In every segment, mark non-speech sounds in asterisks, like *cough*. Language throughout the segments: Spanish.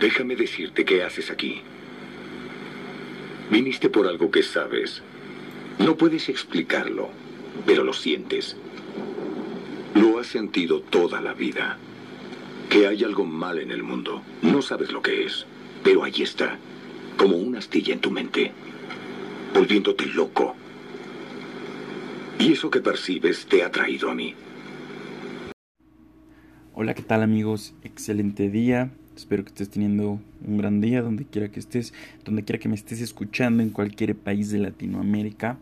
Déjame decirte qué haces aquí. Viniste por algo que sabes. No puedes explicarlo, pero lo sientes. Lo has sentido toda la vida. Que hay algo mal en el mundo. No sabes lo que es, pero ahí está, como una astilla en tu mente, volviéndote loco. Y eso que percibes te ha traído a mí. Hola, ¿qué tal amigos? Excelente día. Espero que estés teniendo un gran día donde quiera que estés, donde quiera que me estés escuchando en cualquier país de Latinoamérica.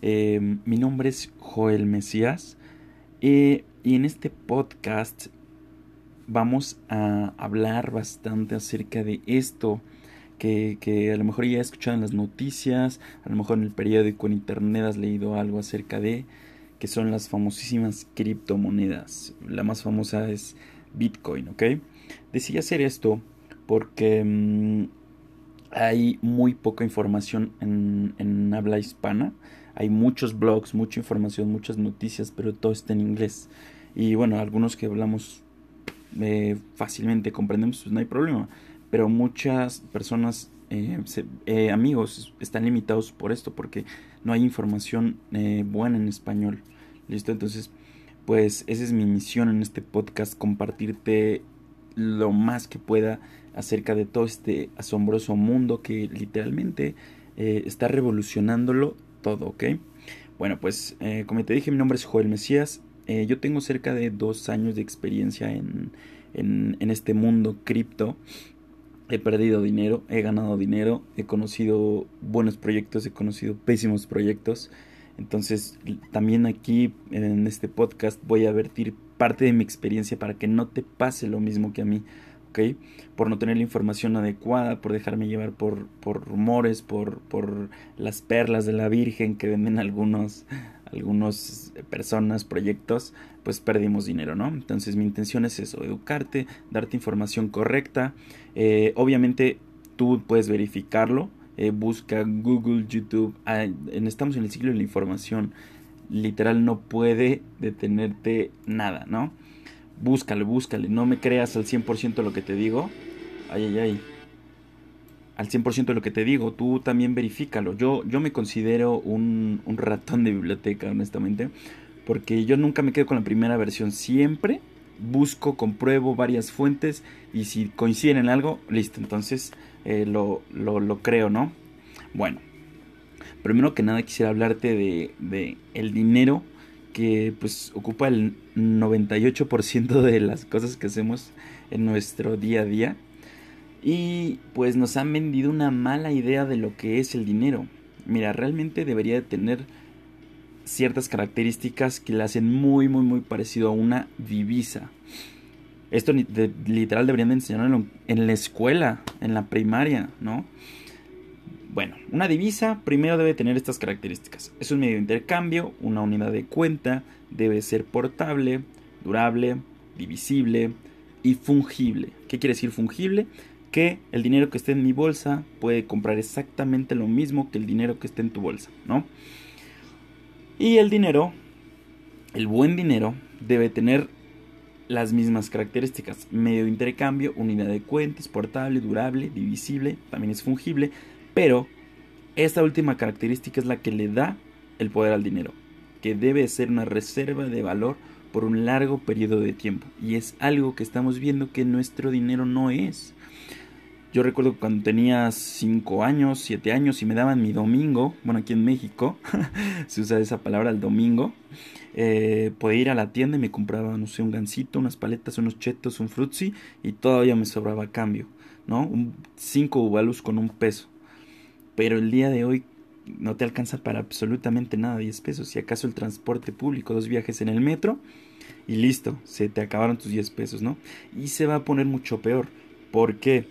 Eh, mi nombre es Joel Mesías eh, y en este podcast vamos a hablar bastante acerca de esto que, que, a lo mejor ya has escuchado en las noticias, a lo mejor en el periódico, en internet has leído algo acerca de que son las famosísimas criptomonedas. La más famosa es Bitcoin, ¿ok? Decidí hacer esto porque mm, hay muy poca información en, habla hispana. Hay muchos blogs, mucha información, muchas noticias, pero todo está en inglés. Y bueno, algunos que hablamos eh, fácilmente comprendemos, pues no hay problema. Pero muchas personas, eh, eh, amigos, están limitados por esto, porque no hay información buena en español. ¿Listo? Entonces, pues esa es mi misión en este podcast, compartirte lo más que pueda acerca de todo este asombroso mundo que literalmente eh, está revolucionándolo todo, ¿ok? Bueno, pues eh, como te dije, mi nombre es Joel Mesías. Eh, yo tengo cerca de dos años de experiencia en, en, este mundo cripto. He perdido dinero, he ganado dinero, he conocido buenos proyectos, he conocido pésimos proyectos. Entonces, también aquí en este podcast voy a vertir parte de mi experiencia para que no te pase lo mismo que a mí, ¿ok? Por no tener la información adecuada, por dejarme llevar por, por rumores, por, por las perlas de la Virgen que venden algunos, algunos personas, proyectos, pues perdimos dinero, ¿no? Entonces mi intención es eso, educarte, darte información correcta. Eh, obviamente tú puedes verificarlo, eh, busca Google, YouTube, ah, estamos en el ciclo de la información literal no puede detenerte nada, ¿no? Búscale, búscale, no me creas al 100% lo que te digo. Ay, ay, ay. Al 100% de lo que te digo, tú también verifícalo. Yo, yo me considero un, un ratón de biblioteca, honestamente, porque yo nunca me quedo con la primera versión. Siempre busco, compruebo varias fuentes y si coinciden en algo, listo, entonces eh, lo, lo, lo creo, ¿no? Bueno, Primero que nada quisiera hablarte de, el dinero que pues ocupa el 98% de las cosas que hacemos en nuestro día a día. Y pues nos han vendido una mala idea de lo que es el dinero. Mira, realmente debería de tener ciertas características que le hacen muy, muy, muy parecido a una divisa. Esto literal deberían de enseñarlo en la escuela, en la primaria, ¿no? Bueno, una divisa primero debe tener estas características. Es un medio de intercambio, una unidad de cuenta, debe ser portable, durable, divisible y fungible. ¿Qué quiere decir fungible? Que el dinero que esté en mi bolsa puede comprar exactamente lo mismo que el dinero que esté en tu bolsa, ¿no? Y el dinero, el buen dinero, debe tener las mismas características. Medio de intercambio, unidad de cuentas, portable, durable, divisible, también es fungible, pero esta última característica es la que le da el poder al dinero, que debe ser una reserva de valor por un largo periodo de tiempo. Y es algo que estamos viendo que nuestro dinero no es. Yo recuerdo cuando tenía 5 años, 7 años y me daban mi domingo, bueno aquí en México *laughs* se usa esa palabra el domingo, eh, podía ir a la tienda y me compraba, no sé, un gansito, unas paletas, unos chetos, un frutzi y todavía me sobraba cambio, ¿no? Un 5 ubalus con un peso pero el día de hoy no te alcanza para absolutamente nada 10 pesos. Si acaso el transporte público, dos viajes en el metro y listo, se te acabaron tus 10 pesos, ¿no? Y se va a poner mucho peor. ¿Por qué?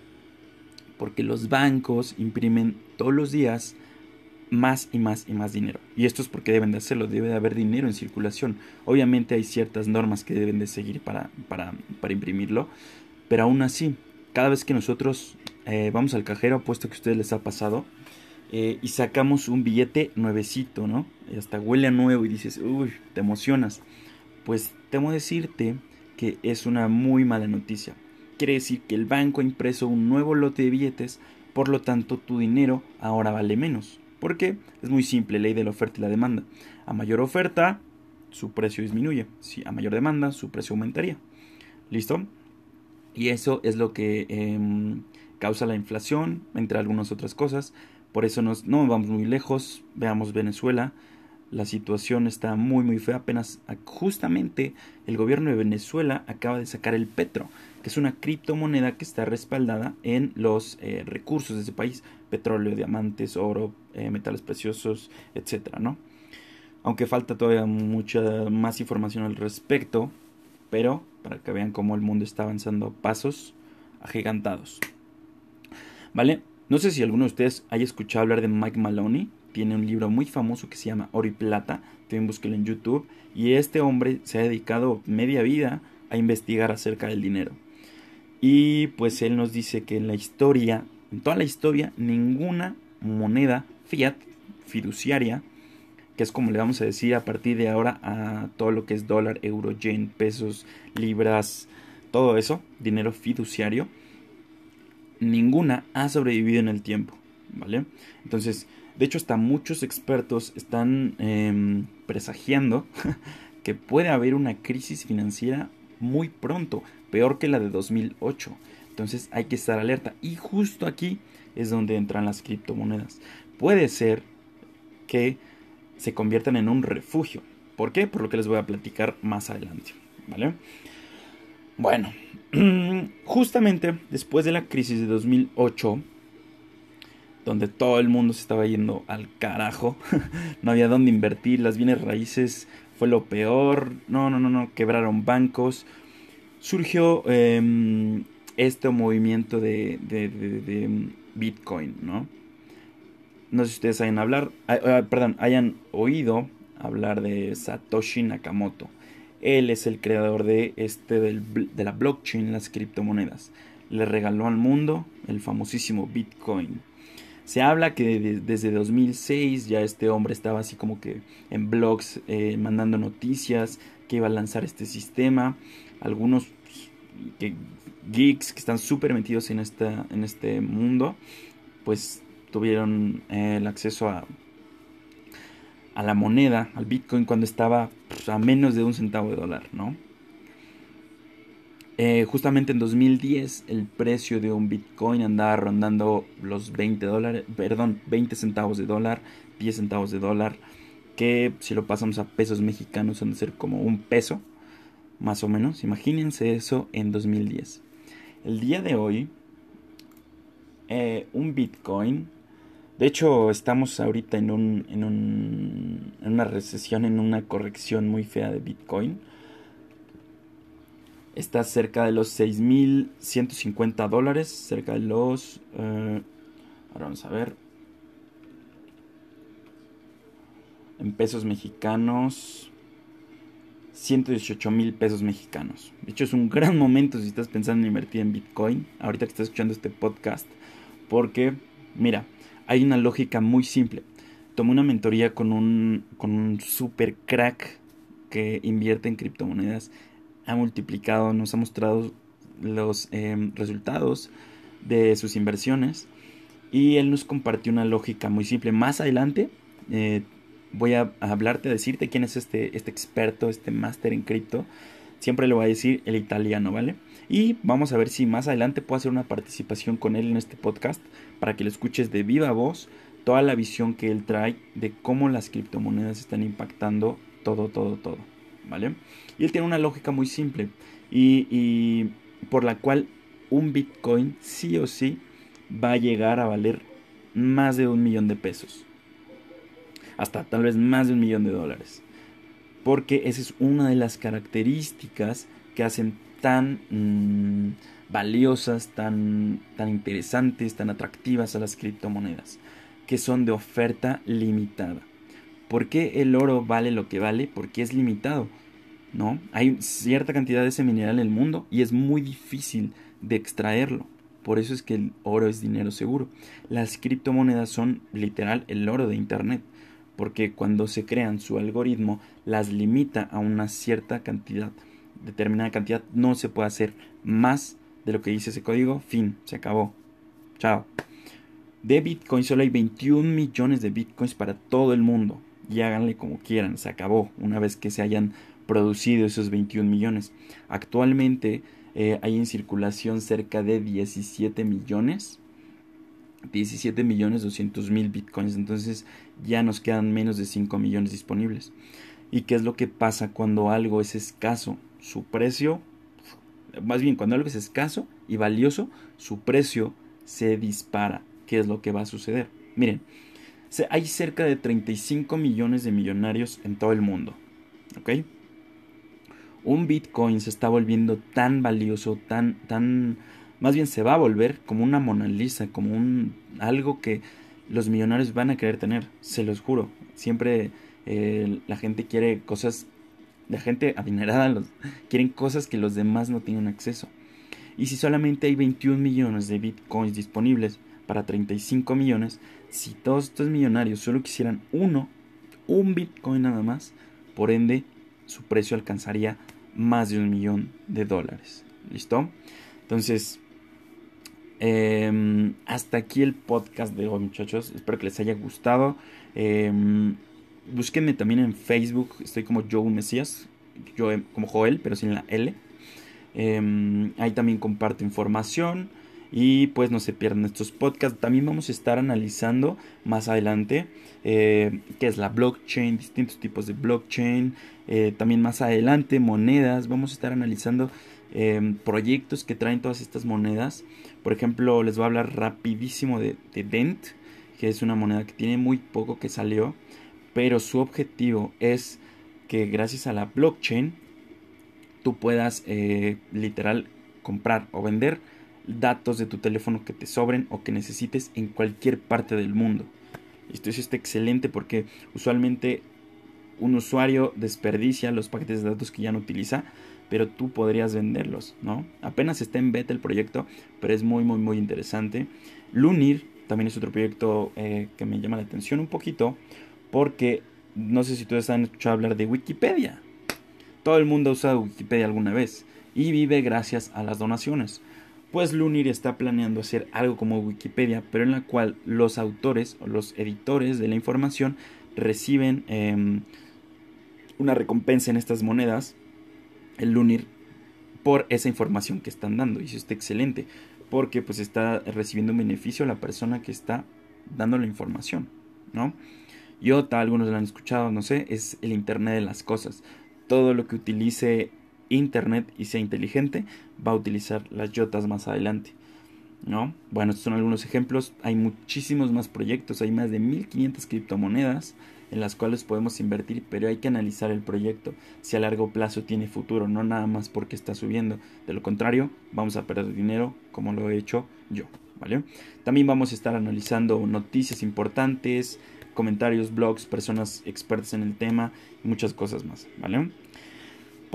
Porque los bancos imprimen todos los días más y más y más dinero. Y esto es porque deben de hacerlo, debe de haber dinero en circulación. Obviamente hay ciertas normas que deben de seguir para, para, para imprimirlo, pero aún así, cada vez que nosotros eh, vamos al cajero, apuesto que a ustedes les ha pasado, eh, y sacamos un billete nuevecito, ¿no? Y hasta huele a nuevo y dices, uy, te emocionas. Pues temo decirte que es una muy mala noticia. quiere decir que el banco ha impreso un nuevo lote de billetes, por lo tanto tu dinero ahora vale menos. ¿Por qué? Es muy simple, ley de la oferta y la demanda. A mayor oferta, su precio disminuye. Si a mayor demanda, su precio aumentaría. ¿Listo? Y eso es lo que em, causa la inflación, entre algunas otras cosas. Por eso nos, no vamos muy lejos. Veamos Venezuela. La situación está muy muy fea. Apenas justamente el gobierno de Venezuela acaba de sacar el petro, que es una criptomoneda que está respaldada en los eh, recursos de ese país. Petróleo, diamantes, oro, eh, metales preciosos, etcétera, ¿no? Aunque falta todavía mucha más información al respecto, pero para que vean cómo el mundo está avanzando pasos agigantados. ¿Vale? No sé si alguno de ustedes haya escuchado hablar de Mike Maloney. Tiene un libro muy famoso que se llama Oro y Plata. También búsquelo en YouTube. Y este hombre se ha dedicado media vida a investigar acerca del dinero. Y pues él nos dice que en la historia, en toda la historia, ninguna moneda fiat fiduciaria que es como le vamos a decir a partir de ahora a todo lo que es dólar, euro, yen, pesos, libras, todo eso, dinero fiduciario, ninguna ha sobrevivido en el tiempo, ¿vale? Entonces, de hecho, hasta muchos expertos están em, presagiando *laughs* que puede haber una crisis financiera muy pronto, peor que la de 2008. Entonces hay que estar alerta. Y justo aquí es donde entran las criptomonedas. Puede ser que se conviertan en un refugio. ¿Por qué? Por lo que les voy a platicar más adelante. ¿Vale? Bueno, *clears throat* justamente después de la crisis de 2008, donde todo el mundo se estaba yendo al carajo, *laughs* no había dónde invertir, las bienes raíces fue lo peor, no, no, no, no, quebraron bancos, surgió em, este movimiento de, de, de Bitcoin, ¿no? no sé si ustedes hayan hablar, ah, ah, perdón, hayan oído hablar de Satoshi Nakamoto. Él es el creador de este de la blockchain, las criptomonedas. Le regaló al mundo el famosísimo Bitcoin. Se habla que desde 2006 ya este hombre estaba así como que en blogs eh, mandando noticias que iba a lanzar este sistema. Algunos pues, geeks que están súper metidos en, esta, en este mundo, pues tuvieron eh, el acceso a, a la moneda, al Bitcoin, cuando estaba a menos de un centavo de dólar, ¿no? Eh, justamente en 2010 el precio de un Bitcoin andaba rondando los 20 dólares, perdón, 20 centavos de dólar, 10 centavos de dólar, que si lo pasamos a pesos mexicanos han de ser como un peso, más o menos. Imagínense eso en 2010. El día de hoy, eh, un Bitcoin de hecho, estamos ahorita en, un, en, un, en una recesión, en una corrección muy fea de Bitcoin. Está cerca de los 6.150 dólares, cerca de los... Eh, ahora vamos a ver. En pesos mexicanos, 118 mil pesos mexicanos. De hecho, es un gran *laughs* momento si estás pensando en invertir en Bitcoin, ahorita que estás escuchando este podcast, porque, mira, hay una lógica muy simple. Tomé una mentoría con un, con un super crack que invierte en criptomonedas. Ha multiplicado, nos ha mostrado los em, resultados de sus inversiones. Y él nos compartió una lógica muy simple. Más adelante eh, voy a, hablarte, a decirte quién es este, este experto, este máster en cripto. Siempre le voy a decir el italiano, ¿vale? Y vamos a ver si más adelante puedo hacer una participación con él en este podcast para que lo escuches de viva voz toda la visión que él trae de cómo las criptomonedas están impactando todo, todo, todo. ¿Vale? Y él tiene una lógica muy simple y, y por la cual un Bitcoin sí o sí va a llegar a valer más de un millón de pesos. Hasta tal vez más de un millón de dólares. Porque esa es una de las características que hacen tan mm, valiosas, tan, tan interesantes, tan atractivas a las criptomonedas, que son de oferta limitada. ¿Por qué el oro vale lo que vale? Porque es limitado. ¿no? Hay cierta cantidad de ese mineral en el mundo y es muy difícil de extraerlo. Por eso es que el oro es dinero seguro. Las criptomonedas son literal el oro de Internet, porque cuando se crean su algoritmo las limita a una cierta cantidad determinada cantidad, no se puede hacer más de lo que dice ese código, fin, se acabó. Chao. De Bitcoin solo hay 21 millones de Bitcoins para todo el mundo. Y háganle como quieran, se acabó una vez que se hayan producido esos 21 millones. Actualmente eh, hay en circulación cerca de 17 millones. 17 millones 200 mil bitcoins. Entonces ya nos quedan menos de 5 millones disponibles. ¿Y qué es lo que pasa cuando algo es escaso? Su precio, más bien cuando algo es escaso y valioso, su precio se dispara. ¿Qué es lo que va a suceder? Miren, hay cerca de 35 millones de millonarios en todo el mundo. ¿Ok? Un Bitcoin se está volviendo tan valioso, tan, tan, más bien se va a volver como una Mona Lisa, como un algo que los millonarios van a querer tener, se los juro. Siempre eh, la gente quiere cosas, la gente adinerada los, quieren cosas que los demás no tienen acceso. Y si solamente hay 21 millones de bitcoins disponibles para 35 millones, si todos estos millonarios solo quisieran uno, un bitcoin nada más, por ende su precio alcanzaría más de un millón de dólares. ¿Listo? Entonces, em, hasta aquí el podcast de hoy, muchachos. Espero que les haya gustado. Em, búsquenme también en Facebook. Estoy como Joe Mesías. Yo como Joel, pero sin la L. Em, ahí también comparto información. Y pues no se pierdan estos podcasts. También vamos a estar analizando más adelante eh, qué es la blockchain, distintos tipos de blockchain. Eh, también más adelante monedas. Vamos a estar analizando eh, proyectos que traen todas estas monedas. Por ejemplo, les voy a hablar rapidísimo de, de Dent, que es una moneda que tiene muy poco que salió. Pero su objetivo es que gracias a la blockchain tú puedas literal comprar o vender datos de tu teléfono que te sobren o que necesites en cualquier parte del mundo. Esto es excelente porque usualmente un usuario desperdicia los paquetes de datos que ya no utiliza, pero tú podrías venderlos, ¿no? Apenas está en beta el proyecto, pero es muy, muy, muy interesante. Lunir también es otro proyecto eh, que me llama la atención un poquito, porque no sé si ustedes han escuchado hablar de Wikipedia. Todo el mundo ha usado Wikipedia alguna vez y vive gracias a las donaciones pues Lunir está planeando hacer algo como Wikipedia, pero en la cual los autores o los editores de la información reciben em, una recompensa en estas monedas, el Lunir, por esa información que están dando. Y eso está excelente, porque pues está recibiendo un beneficio la persona que está dando la información, ¿no? IOTA, algunos lo han escuchado, no sé, es el Internet de las cosas. Todo lo que utilice Internet y sea inteligente, va a utilizar las yotas más adelante. ¿No? Bueno, estos son algunos ejemplos. Hay muchísimos más proyectos, hay más de 1500 criptomonedas en las cuales podemos invertir, pero hay que analizar el proyecto, si a largo plazo tiene futuro, no nada más porque está subiendo. De lo contrario, vamos a perder dinero como lo he hecho yo, ¿vale? También vamos a estar analizando noticias importantes, comentarios, blogs, personas expertas en el tema y muchas cosas más, ¿vale?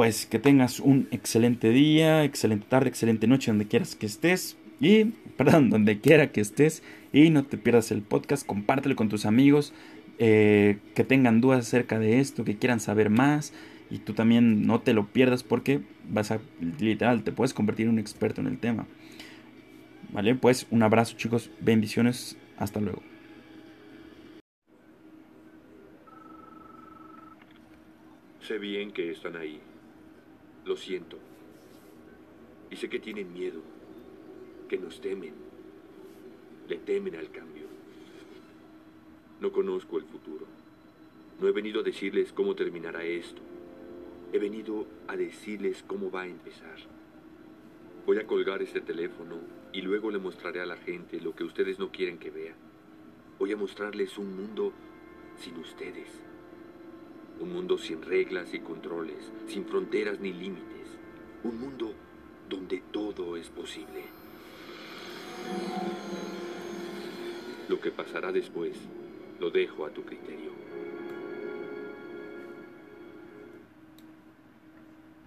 pues que tengas un excelente día, excelente tarde, excelente noche donde quieras que estés. Y, perdón, donde quiera que estés. Y no te pierdas el podcast, compártelo con tus amigos eh, que tengan dudas acerca de esto, que quieran saber más. Y tú también no te lo pierdas porque vas a, literal, te puedes convertir en un experto en el tema. Vale, pues un abrazo chicos, bendiciones, hasta luego. Sé bien que están ahí. Lo siento. Y sé que tienen miedo, que nos temen. Le temen al cambio. No conozco el futuro. No he venido a decirles cómo terminará esto. He venido a decirles cómo va a empezar. Voy a colgar este teléfono y luego le mostraré a la gente lo que ustedes no quieren que vean. Voy a mostrarles un mundo sin ustedes un mundo sin reglas y controles, sin fronteras ni límites. Un mundo donde todo es posible. Lo que pasará después lo dejo a tu criterio.